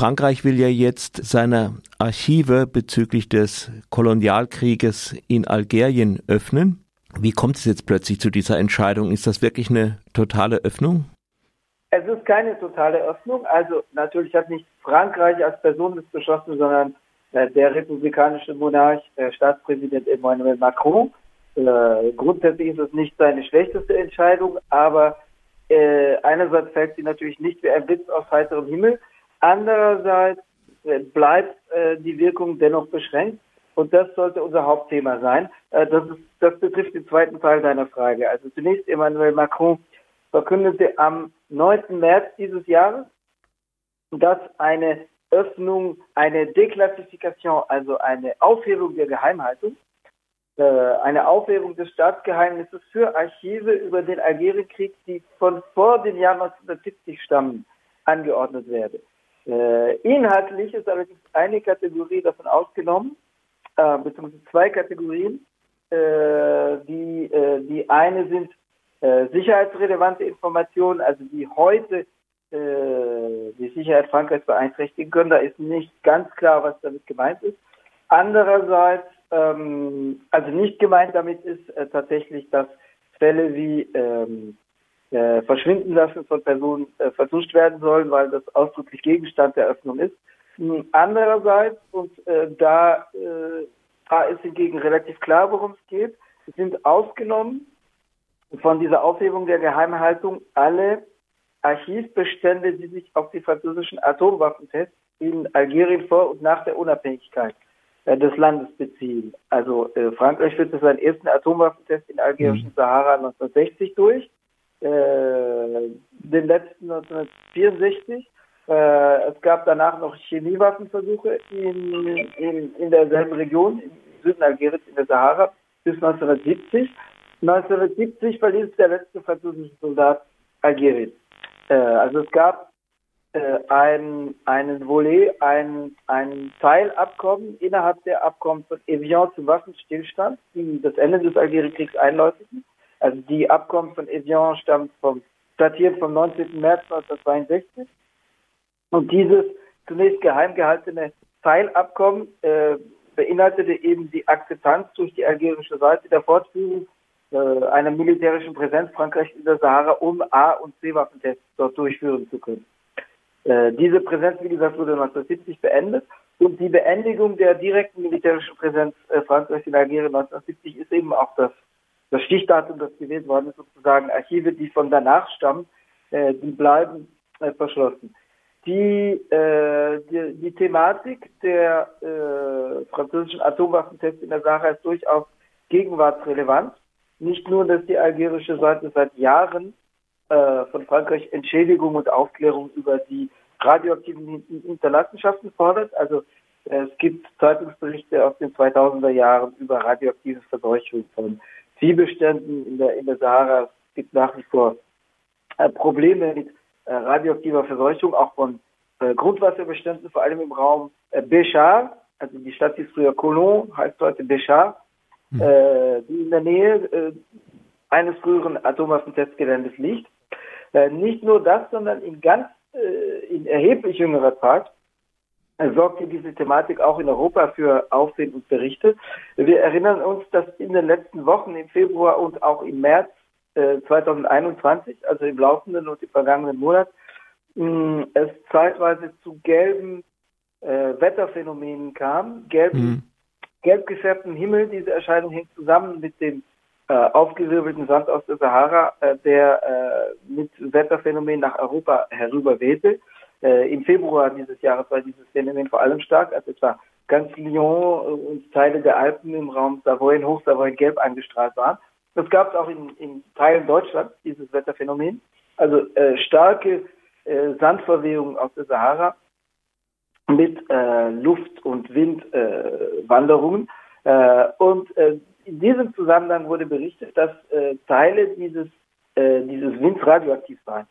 Frankreich will ja jetzt seine Archive bezüglich des Kolonialkrieges in Algerien öffnen. Wie kommt es jetzt plötzlich zu dieser Entscheidung? Ist das wirklich eine totale Öffnung? Es ist keine totale Öffnung. Also natürlich hat nicht Frankreich als Person das beschlossen, sondern äh, der republikanische Monarch, äh, Staatspräsident Emmanuel Macron. Äh, grundsätzlich ist es nicht seine schlechteste Entscheidung, aber äh, einerseits fällt sie natürlich nicht wie ein Blitz aus heiterem Himmel, andererseits äh, bleibt äh, die Wirkung dennoch beschränkt. Und das sollte unser Hauptthema sein. Äh, das, ist, das betrifft den zweiten Teil deiner Frage. Also zunächst Emmanuel Macron verkündete am 9. März dieses Jahres, dass eine Öffnung, eine Deklassifikation, also eine Aufhebung der Geheimhaltung, äh, eine Aufhebung des Staatsgeheimnisses für Archive über den Algerienkrieg, die von vor dem Jahr 1970 stammen, angeordnet werde. Äh, inhaltlich ist allerdings eine Kategorie davon ausgenommen, äh, beziehungsweise zwei Kategorien. Äh, die, äh, die eine sind äh, sicherheitsrelevante Informationen, also die heute äh, die Sicherheit Frankreichs beeinträchtigen können. Da ist nicht ganz klar, was damit gemeint ist. Andererseits, ähm, also nicht gemeint damit ist tatsächlich, dass Fälle wie ähm, äh, Verschwinden lassen von Personen äh, vertuscht werden sollen, weil das ausdrücklich Gegenstand der Öffnung ist. Hm, andererseits, und äh, da, äh, da ist hingegen relativ klar, worum es geht, sind ausgenommen von dieser Aufhebung der Geheimhaltung alle Archivbestände, die sich auf die französischen Atomwaffentests in Algerien vor und nach der Unabhängigkeit äh, des Landes beziehen. Also äh, Frankreich führte seinen ersten Atomwaffentest in algerischen mhm. Sahara 1960 durch, den letzten 1964. Äh, es gab danach noch Chemiewaffenversuche in, in, in derselben Region, im Süden Algeriens, in der Sahara, bis 1970. 1970 verließ der letzte französische Soldat Algerien. Äh, also es gab äh, ein, einen Volet, ein, ein Teilabkommen innerhalb der Abkommen von Evian zum Waffenstillstand, die das Ende des Algeriekriegs einläuteten. Also die Abkommen von Evian stammen vom, datiert vom 19. März 1962. Und dieses zunächst geheim gehaltene Teilabkommen äh, beinhaltete eben die Akzeptanz durch die algerische Seite der Fortführung äh, einer militärischen Präsenz Frankreichs in der Sahara, um A- und C-Waffentests dort durchführen zu können. Äh, diese Präsenz, wie gesagt, wurde 1970 beendet und die Beendigung der direkten militärischen Präsenz äh, Frankreichs in Algerien 1970 ist eben auch das, das Stichdatum, das gewählt worden ist, sozusagen Archive, die von danach stammen, äh, die bleiben äh, verschlossen. Die, äh, die, die Thematik der äh, französischen Atomwaffentests in der Sahara ist durchaus gegenwartsrelevant. Nicht nur, dass die algerische Seite seit Jahren äh, von Frankreich Entschädigung und Aufklärung über die radioaktiven Hinterlassenschaften fordert. Also äh, es gibt Zeitungsberichte aus den 2000er Jahren über radioaktive Verseuchung von Viehbeständen in der, in der Sahara. Es gibt nach wie vor äh, Probleme mit äh, radioaktiver Verseuchung, auch von äh, Grundwasserbeständen, vor allem im Raum äh, Béchar. Also die Stadt hieß früher Colomb, heißt heute Béchar mhm. äh, die in der Nähe äh, eines früheren Atomwaffentestgeländes liegt. Äh, nicht nur das, sondern in ganz, äh, in erheblich jüngerer Zeit sorgte diese Thematik auch in Europa für Aufsehen und Berichte. Wir erinnern uns, dass in den letzten Wochen, im Februar und auch im März 2021, äh, also im laufenden und im vergangenen Monat, mh, es zeitweise zu gelben äh, Wetterphänomenen kam, gelben mhm gelb gefärbten Himmel. Diese Erscheinung hängt zusammen mit dem äh, aufgewirbelten Sand aus der Sahara, äh, der äh, mit Wetterphänomen nach Europa herüberwehte. Äh, Im Februar dieses Jahres war dieses Phänomen vor allem stark, als etwa ganz Lyon und Teile der Alpen im Raum Savoyen, Hochsavoyen gelb angestrahlt waren. Das gab es auch in, in Teilen Deutschlands, dieses Wetterphänomen. Also äh, starke äh, Sandverwehungen aus der Sahara mit äh, Luft- und Windwanderungen. Äh, und äh, in diesem Zusammenhang wurde berichtet, dass äh, Teile dieses, äh, dieses Winds radioaktiv seien.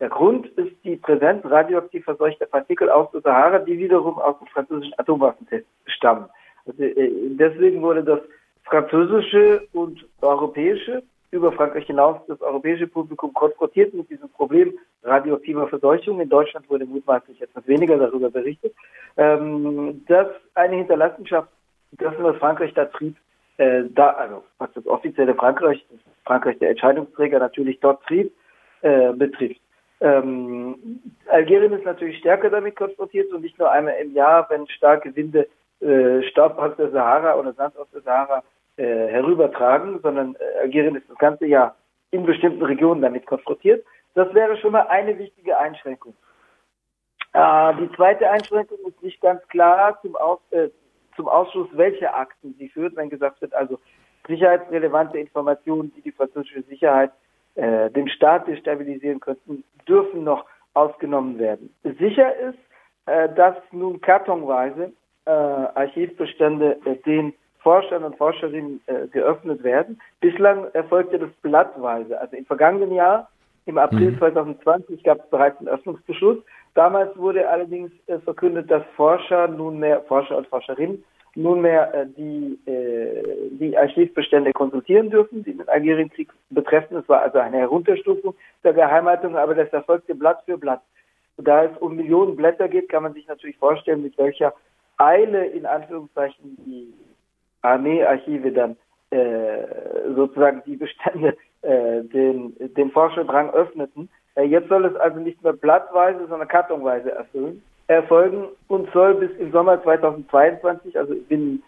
Der Grund ist die Präsenz radioaktiv verseuchter Partikel aus der Sahara, die wiederum aus dem französischen Atomwaffentest stammen. Also, äh, deswegen wurde das französische und europäische über Frankreich hinaus das europäische Publikum konfrontiert mit diesem Problem radioaktiver Verseuchung. In Deutschland wurde mutmaßlich etwas weniger darüber berichtet. Ähm, dass eine Hinterlassenschaft dessen, was Frankreich da trieb, äh, da, also was das offizielle Frankreich, das Frankreich der Entscheidungsträger natürlich dort trieb, äh, betrifft. Ähm, Algerien ist natürlich stärker damit konfrontiert und nicht nur einmal im Jahr, wenn starke Winde äh, Staub aus der Sahara oder Sand aus der Sahara äh, herübertragen, sondern äh, Algerien ist das ganze Jahr in bestimmten Regionen damit konfrontiert. Das wäre schon mal eine wichtige Einschränkung. Äh, die zweite Einschränkung ist nicht ganz klar zum, Aus, äh, zum Ausschuss, welche Akten sie führt, wenn gesagt wird, also sicherheitsrelevante Informationen, die die französische Sicherheit äh, den Staat destabilisieren könnten, dürfen noch ausgenommen werden. Sicher ist, äh, dass nun kartonweise äh, Archivbestände äh, den Forschern und Forscherinnen geöffnet werden. Bislang erfolgte das blattweise. Also im vergangenen Jahr, im April mhm. 2020, gab es bereits einen Öffnungsbeschluss. Damals wurde allerdings verkündet, dass Forscher nunmehr, Forscher und Forscherinnen nunmehr äh, die, äh, die Archivbestände konsultieren dürfen, die den Algerienkrieg betreffen. Es war also eine Herunterstufung der Geheimhaltung, aber das erfolgte Blatt für Blatt. Und da es um Millionen Blätter geht, kann man sich natürlich vorstellen, mit welcher Eile in Anführungszeichen die Armeearchive dann äh, sozusagen die Bestände äh, den, den Forscherdrang öffneten. Äh, jetzt soll es also nicht mehr blattweise, sondern kartonweise erfüllen erfolgen und soll bis im Sommer 2022, also binnen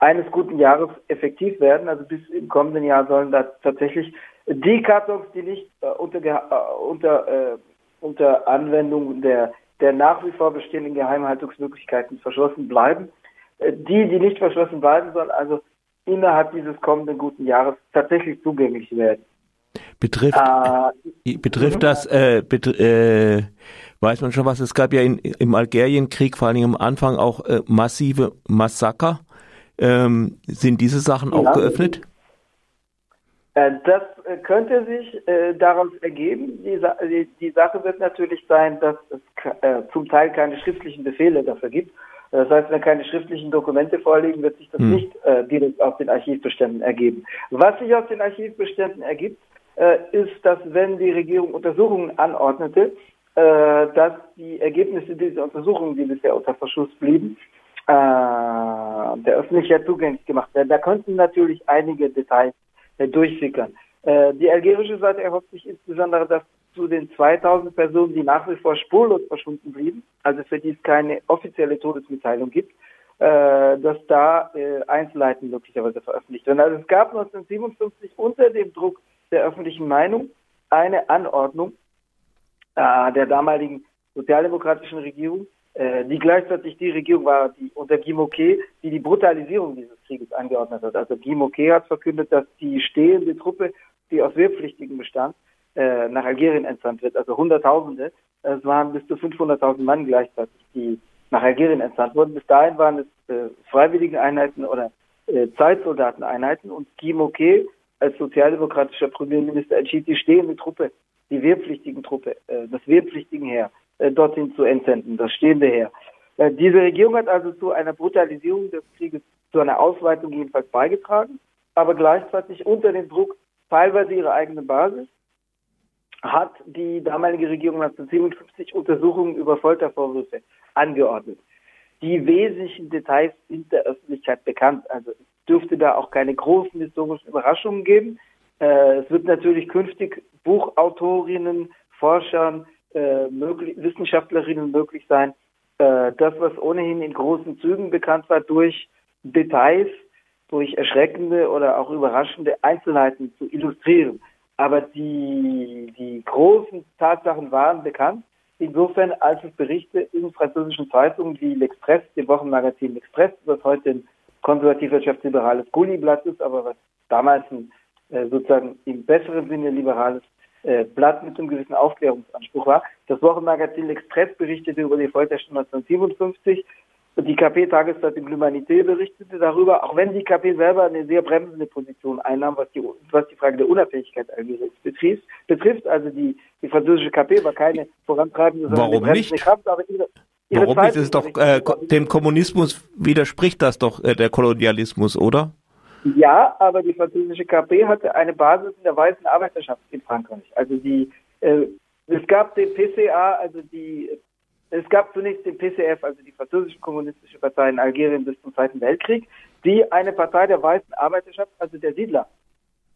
eines guten Jahres effektiv werden. Also bis im kommenden Jahr sollen da tatsächlich die Kartons, die nicht äh, unter, äh, unter, äh, unter Anwendung der, der nach wie vor bestehenden Geheimhaltungsmöglichkeiten verschlossen bleiben. Die, die nicht verschlossen bleiben sollen, also innerhalb dieses kommenden guten Jahres tatsächlich zugänglich werden. Betrifft, äh, betrifft das, äh, betr äh, weiß man schon was, es gab ja in, im Algerienkrieg vor allen Dingen am Anfang auch äh, massive Massaker. Ähm, sind diese Sachen auch ja. geöffnet? Äh, das äh, könnte sich äh, daraus ergeben. Die, die, die, Sache wird natürlich sein, dass es äh, zum Teil keine schriftlichen Befehle dafür gibt. Das heißt, wenn keine schriftlichen Dokumente vorliegen, wird sich das hm. nicht äh, direkt aus den Archivbeständen ergeben. Was sich aus den Archivbeständen ergibt, äh, ist, dass wenn die Regierung Untersuchungen anordnete, dass die Ergebnisse dieser Untersuchungen, die bisher unter Verschluss blieben, äh, der Öffentlichkeit zugänglich gemacht werden. Da könnten natürlich einige Details äh, durchsickern. Äh, die algerische Seite erhofft sich insbesondere, dass zu den 2000 Personen, die nach wie vor spurlos verschwunden blieben, also für die es keine offizielle Todesmitteilung gibt, äh, dass da äh, Einzelheiten möglicherweise veröffentlicht werden. Also es gab 1957 unter dem Druck der öffentlichen Meinung eine Anordnung, äh, der damaligen sozialdemokratischen Regierung, äh, die gleichzeitig die Regierung war, die unter Guy Moquet, die die Brutalisierung dieses Krieges angeordnet hat. Also Guy Moquet hat verkündet, dass die stehende Truppe, die aus Wehrpflichtigen bestand, äh, nach Algerien entsandt wird. Also Hunderttausende. Es waren bis zu 500.000 Mann gleichzeitig, die nach Algerien entsandt wurden. Bis dahin waren es äh, freiwillige Einheiten oder äh, Zeitsoldateneinheiten und Guy Moquet als sozialdemokratischer Premierminister entschied, die stehende Truppe die wehrpflichtigen Truppe, äh, das wehrpflichtigen Heer, äh, dorthin zu entsenden, das stehende Heer. Äh, diese Regierung hat also zu einer Brutalisierung des Krieges, zu einer Ausweitung jedenfalls beigetragen, aber gleichzeitig unter dem Druck teilweise ihrer eigenen Basis hat die damalige Regierung 1957 Untersuchungen über Foltervorwürfe angeordnet. Die wesentlichen Details sind der Öffentlichkeit bekannt. Also es dürfte da auch keine großen historischen Überraschungen geben. Äh, es wird natürlich künftig Buchautorinnen, Forschern, äh, möglich, Wissenschaftlerinnen möglich sein, äh, das, was ohnehin in großen Zügen bekannt war, durch Details, durch erschreckende oder auch überraschende Einzelheiten zu illustrieren. Aber die, die großen Tatsachen waren bekannt. Insofern, als es Berichte in französischen Zeitungen wie L'Express, dem Wochenmagazin L'Express, was heute ein konservativ-wirtschaftsliberales Gulliblatt ist, aber was damals ein sozusagen im besseren Sinne liberales äh, Blatt mit einem gewissen Aufklärungsanspruch war. Das Wochenmagazin L'Express berichtete über die Folterstunde 1957 die KP-Tageszeitung L'Humanité berichtete darüber, auch wenn die KP selber eine sehr bremsende Position einnahm, was die, was die Frage der Unabhängigkeit Algeriens betrifft. betrifft. Also die, die französische KP war keine vorantreibende, sondern Warum bremsende nicht? Kraft, aber ihre, ihre Warum ist es doch, äh, dem Kommunismus widerspricht das doch äh, der Kolonialismus, oder? Ja, aber die französische KP hatte eine Basis in der weißen Arbeiterschaft in Frankreich. Also die, äh, es gab den PCA, also die, es gab zunächst den PCF, also die französische kommunistische Partei in Algerien bis zum Zweiten Weltkrieg, die eine Partei der weißen Arbeiterschaft, also der Siedler,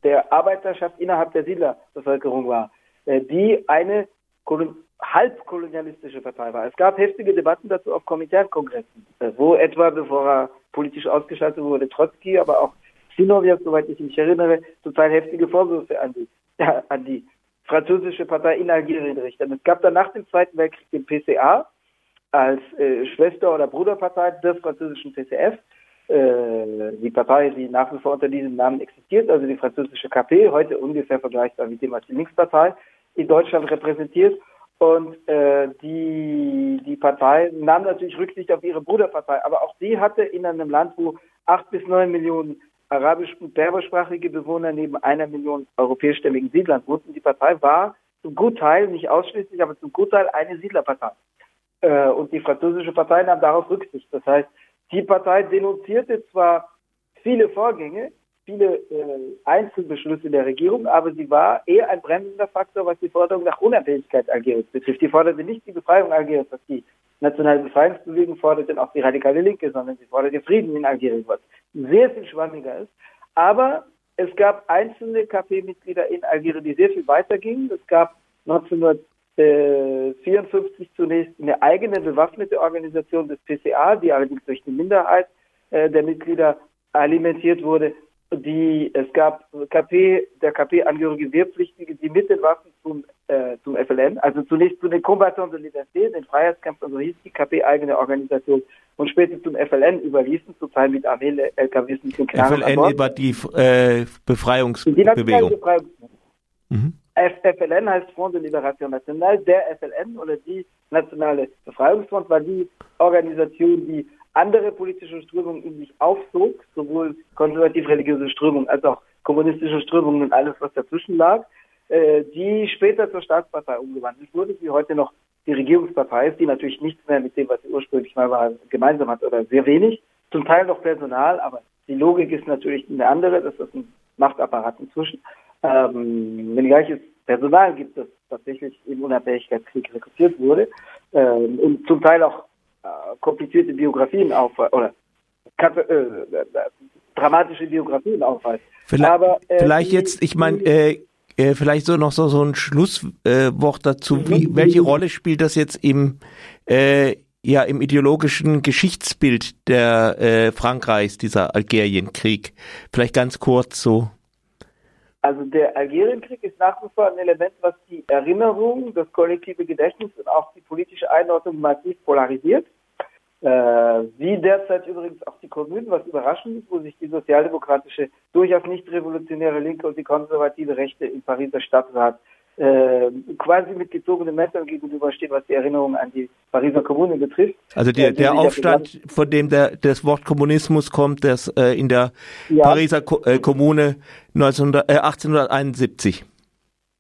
der Arbeiterschaft innerhalb der Siedlerbevölkerung war, äh, die eine halbkolonialistische Partei war. Es gab heftige Debatten dazu auf Komitenkongressen, äh, wo etwa, bevor er politisch ausgeschaltet wurde, Trotzki, aber auch Sinoviev, soweit ich mich erinnere, total heftige Vorwürfe an die, ja, an die französische Partei in Algerien richten. Es gab dann nach dem Zweiten Weltkrieg den PCA als äh, Schwester- oder Bruderpartei des französischen PCF, äh, die Partei, die nach wie vor unter diesem Namen existiert, also die französische KP, heute ungefähr vergleichbar mit dem als die Linkspartei, in Deutschland repräsentiert. Und äh, die, die Partei nahm natürlich Rücksicht auf ihre Bruderpartei, aber auch die hatte in einem Land, wo acht bis neun Millionen arabisch- und berbersprachige Bewohner neben einer Million europäischstämmigen Siedlern wohnten. Die Partei war zum Gutteil, nicht ausschließlich, aber zum Gutteil eine Siedlerpartei. Äh, und die französische Partei nahm darauf Rücksicht. Das heißt, die Partei denunzierte zwar viele Vorgänge, viele äh, Einzelbeschlüsse der Regierung, aber sie war eher ein bremsender Faktor, was die Forderung nach Unabhängigkeit Algeriens betrifft. Die forderte nicht die Befreiung Algeriens, was die nationale Befreiungsbewegung fordert, denn auch die radikale Linke, sondern sie forderte Frieden in Algerien, was sehr viel schwammiger ist. Aber es gab einzelne KP-Mitglieder in Algerien, die sehr viel weiter gingen. Es gab 1954 zunächst eine eigene bewaffnete Organisation des PCA, die allerdings durch die Minderheit äh, der Mitglieder alimentiert wurde die, es gab KP, der KP-angehörige Wehrpflichtige, die mit den Waffen zum, äh, zum FLN, also zunächst zu den Combattants de Liberté, den Freiheitskämpfern, so hieß die KP-eigene Organisation, und später zum FLN überließen, zu Teil mit Armee, LKWs mit den FLN über die äh, Befreiungsbewegung. Die Befreiungsbewegung. Mhm. FLN heißt Front de Liberation Nationale. Der FLN oder die Nationale Befreiungsfront war die Organisation, die andere politische Strömungen in sich aufzog, sowohl konservativ-religiöse Strömungen als auch kommunistische Strömungen und alles, was dazwischen lag, äh, die später zur Staatspartei umgewandelt wurde, die heute noch die Regierungspartei ist, die natürlich nichts mehr mit dem, was sie ursprünglich mal war, gemeinsam hat oder sehr wenig. Zum Teil noch Personal, aber die Logik ist natürlich eine andere, das ist ein Machtapparat inzwischen. Ähm, wenn gleiches Personal gibt, das tatsächlich im Unabhängigkeitskrieg rekrutiert wurde ähm, und zum Teil auch komplizierte Biografien auf oder äh, dramatische Biografien aufweist. Vielleicht, Aber, äh, vielleicht jetzt, ich meine, äh, äh, vielleicht so noch so, so ein Schlusswort dazu. Wie, welche Rolle spielt das jetzt im, äh, ja, im ideologischen Geschichtsbild der äh, Frankreichs, dieser Algerienkrieg? Vielleicht ganz kurz so. Also der Algerienkrieg ist nach wie vor ein Element, was die Erinnerung, das kollektive Gedächtnis und auch die politische Einordnung massiv polarisiert. Äh, wie derzeit übrigens auch die Kommunen, was überraschend ist, wo sich die sozialdemokratische, durchaus nicht revolutionäre Linke und die konservative Rechte im Pariser Stadtrat äh, quasi mit gezogenen Messern gegenüberstehen, was die Erinnerung an die Pariser Kommune betrifft. Also der, äh, der Aufstand, von dem der, das Wort Kommunismus kommt, das äh, in der ja. Pariser Ko äh, Kommune 1900, äh, 1871.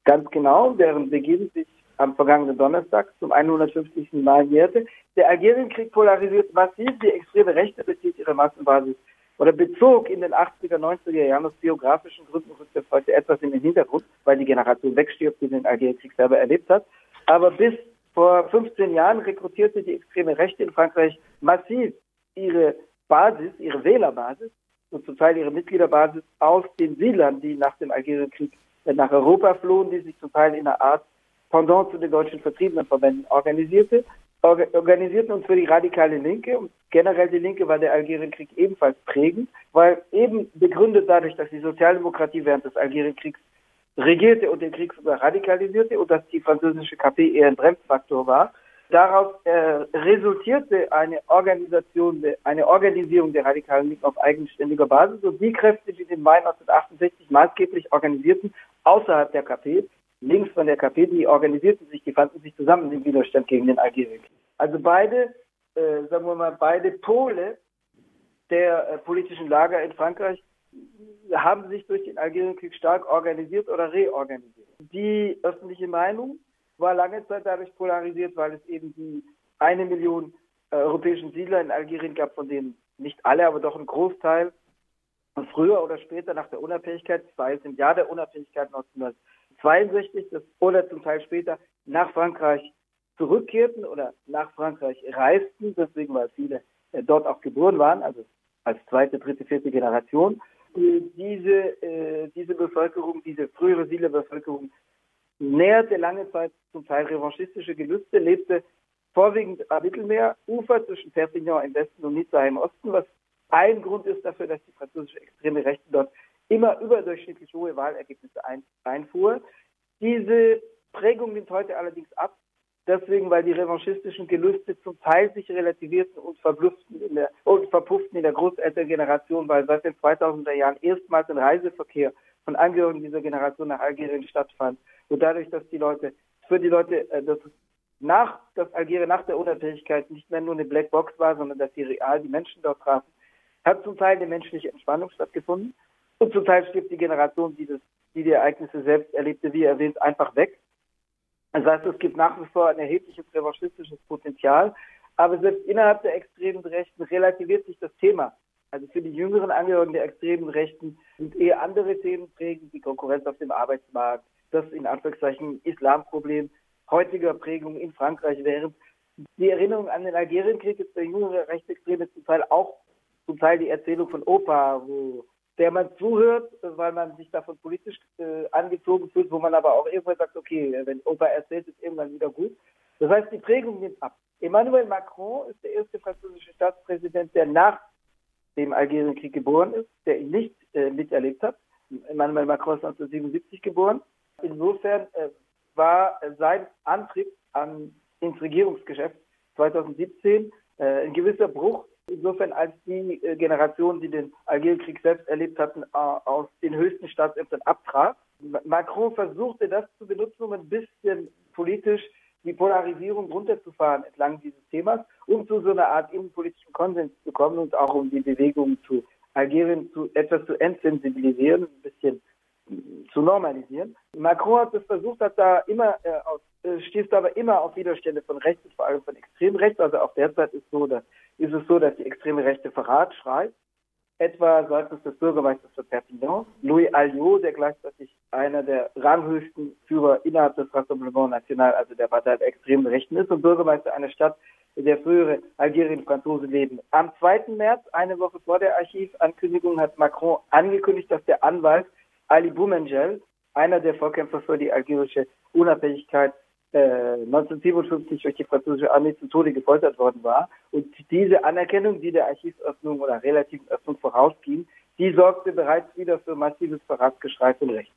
Ganz genau, deren Beginn sich am vergangenen Donnerstag zum 150. Mal jährte. Der Algerienkrieg polarisiert massiv, die extreme Rechte bezieht ihre Massenbasis oder bezog in den 80er, 90er Jahren aus biografischen Gründen rückt das heute etwas in den Hintergrund, weil die Generation wegstirbt, die den Algerienkrieg selber erlebt hat. Aber bis vor 15 Jahren rekrutierte die extreme Rechte in Frankreich massiv ihre Basis, ihre Wählerbasis und zum Teil ihre Mitgliederbasis aus den Siedlern, die nach dem Algerienkrieg nach Europa flohen, die sich zum Teil in einer Art Pendant zu den deutschen Vertriebenenverbänden organisierte organisierten uns für die radikale Linke und generell die Linke war der Algerienkrieg ebenfalls prägend, weil eben begründet dadurch, dass die Sozialdemokratie während des Algerienkriegs regierte und den Krieg sogar radikalisierte und dass die französische KP eher ein Bremsfaktor war. Daraus äh, resultierte eine Organisation, eine Organisierung der radikalen Linken auf eigenständiger Basis und die Kräfte, die den Mai 1968 maßgeblich organisierten, außerhalb der KP, links von der KP, die organisierten sich, die fanden sich zusammen im Widerstand gegen den Algerienkrieg. Also beide, äh, sagen wir mal, beide Pole der äh, politischen Lager in Frankreich haben sich durch den Algerienkrieg stark organisiert oder reorganisiert. Die öffentliche Meinung war lange Zeit dadurch polarisiert, weil es eben die eine Million äh, europäischen Siedler in Algerien gab, von denen nicht alle, aber doch ein Großteil früher oder später nach der Unabhängigkeit, sei es im Jahr der Unabhängigkeit 1962 das, oder zum Teil später nach Frankreich zurückkehrten oder nach Frankreich reisten, deswegen weil viele äh, dort auch geboren waren, also als zweite, dritte, vierte Generation. Diese, äh, diese Bevölkerung, diese frühere Siedlerbevölkerung näherte lange Zeit zum Teil revanchistische Gelüste, lebte vorwiegend am Mittelmeerufer zwischen Perpignan im Westen und Nizza im Osten, was ein Grund ist dafür, dass die französische extreme Rechte dort immer überdurchschnittlich hohe Wahlergebnisse ein, einfuhr. Diese Prägung nimmt heute allerdings ab, deswegen, weil die revanchistischen Gelüste zum Teil sich relativierten und verblüfften in der, und verpufften in der Großelterngeneration, weil seit den 2000er Jahren erstmals ein Reiseverkehr von Angehörigen dieser Generation nach Algerien stattfand. Und dadurch, dass die Leute, für die Leute, äh, dass nach, dass Algerien nach der Unabhängigkeit nicht mehr nur eine Blackbox war, sondern dass sie real die Menschen dort trafen, hat zum Teil eine menschliche Entspannung stattgefunden und zum Teil stirbt die Generation, die, das, die die Ereignisse selbst erlebte, wie erwähnt, einfach weg. Das heißt, es gibt nach wie vor ein erhebliches revanchistisches Potenzial, aber selbst innerhalb der extremen Rechten relativiert sich das Thema. Also für die jüngeren Angehörigen der extremen Rechten sind eher andere Themen prägend, die Konkurrenz auf dem Arbeitsmarkt, das in Anführungszeichen Islamproblem heutiger Prägung in Frankreich, während die Erinnerung an den Algerienkrieg ist der jüngere Rechtsextreme zum Teil auch zum Teil die Erzählung von Opa, wo der man zuhört, weil man sich davon politisch äh, angezogen fühlt, wo man aber auch irgendwann sagt, okay, wenn Opa erzählt, ist irgendwann wieder gut. Das heißt, die Prägung nimmt ab. Emmanuel Macron ist der erste französische Staatspräsident, der nach dem Algerienkrieg geboren ist, der ihn nicht äh, miterlebt hat. Emmanuel Macron ist 1977 geboren. Insofern äh, war sein Antrieb an, ins Regierungsgeschäft 2017 äh, ein gewisser Bruch insofern als die äh, Generation, die den Algerienkrieg selbst erlebt hatten, äh, aus den höchsten Staatsämtern abtrat. Macron versuchte das zu benutzen, um ein bisschen politisch die Polarisierung runterzufahren entlang dieses Themas, um zu so einer Art innenpolitischen Konsens zu kommen und auch um die Bewegung zu Algerien zu etwas zu entsensibilisieren, ein bisschen zu normalisieren. Macron hat es versucht, hat da immer äh, aus, äh, stieß aber immer auf Widerstände von rechts, vor allem von extrem rechts. Also auch derzeit ist so, dass ist es so, dass die extreme Rechte Verrat schreit. Etwa seitens des Bürgermeisters von Perpignan, Louis Alliot, der gleichzeitig einer der ranghöchsten Führer innerhalb des Rassemblement National, also der Partei der extremen Rechten ist und Bürgermeister einer Stadt, in der frühere Algerien-Franzosen leben. Am 2. März, eine Woche vor der Archivankündigung, hat Macron angekündigt, dass der Anwalt Ali Boumengel, einer der Vorkämpfer für die algerische Unabhängigkeit, 1957 äh, durch die französische Armee zu Tode gefoltert worden war. Und diese Anerkennung, die der Archivöffnung oder relativen Öffnung vorausging, die sorgte bereits wieder für massives Verratsgeschrei von Recht.